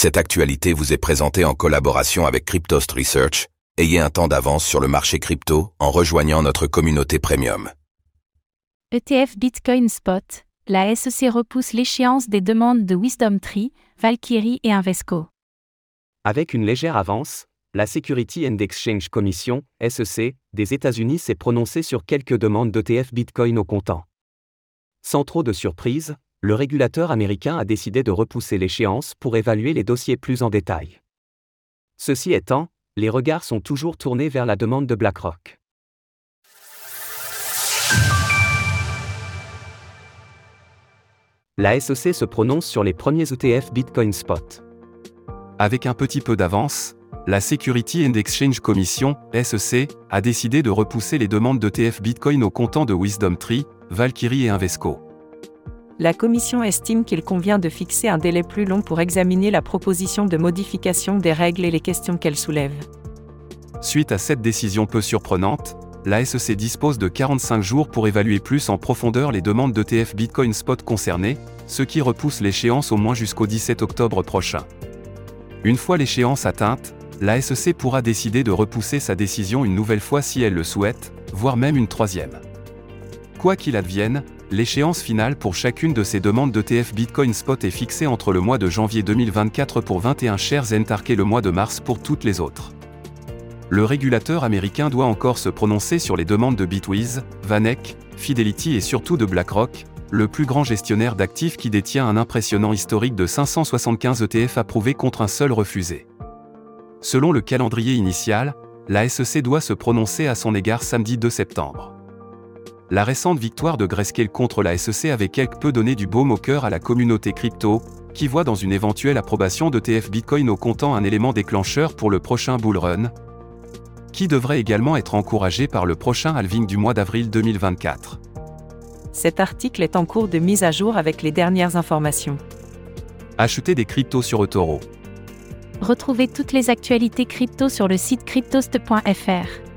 Cette actualité vous est présentée en collaboration avec Cryptost Research. Ayez un temps d'avance sur le marché crypto en rejoignant notre communauté premium. ETF Bitcoin Spot, la SEC repousse l'échéance des demandes de Wisdom Tree, Valkyrie et Invesco. Avec une légère avance, la Security and Exchange Commission, SEC, des États-Unis s'est prononcée sur quelques demandes d'ETF Bitcoin au comptant. Sans trop de surprise, le régulateur américain a décidé de repousser l'échéance pour évaluer les dossiers plus en détail. Ceci étant, les regards sont toujours tournés vers la demande de BlackRock. La SEC se prononce sur les premiers ETF Bitcoin Spot. Avec un petit peu d'avance, la Security and Exchange Commission, SEC, a décidé de repousser les demandes d'ETF Bitcoin au comptant de Wisdom Tree, Valkyrie et Invesco la Commission estime qu'il convient de fixer un délai plus long pour examiner la proposition de modification des règles et les questions qu'elle soulève. Suite à cette décision peu surprenante, la SEC dispose de 45 jours pour évaluer plus en profondeur les demandes d'ETF Bitcoin Spot concernées, ce qui repousse l'échéance au moins jusqu'au 17 octobre prochain. Une fois l'échéance atteinte, la SEC pourra décider de repousser sa décision une nouvelle fois si elle le souhaite, voire même une troisième. Quoi qu'il advienne, L'échéance finale pour chacune de ces demandes d'ETF Bitcoin Spot est fixée entre le mois de janvier 2024 pour 21 shares Entark et le mois de mars pour toutes les autres. Le régulateur américain doit encore se prononcer sur les demandes de Bitwiz, Vanek, Fidelity et surtout de BlackRock, le plus grand gestionnaire d'actifs qui détient un impressionnant historique de 575 ETF approuvés contre un seul refusé. Selon le calendrier initial, la SEC doit se prononcer à son égard samedi 2 septembre. La récente victoire de Grayscale contre la SEC avait quelque peu donné du baume au cœur à la communauté crypto, qui voit dans une éventuelle approbation de TF Bitcoin au comptant un élément déclencheur pour le prochain bull run, qui devrait également être encouragé par le prochain halving du mois d'avril 2024. Cet article est en cours de mise à jour avec les dernières informations. Achetez des cryptos sur eToro. Retrouvez toutes les actualités crypto sur le site cryptost.fr.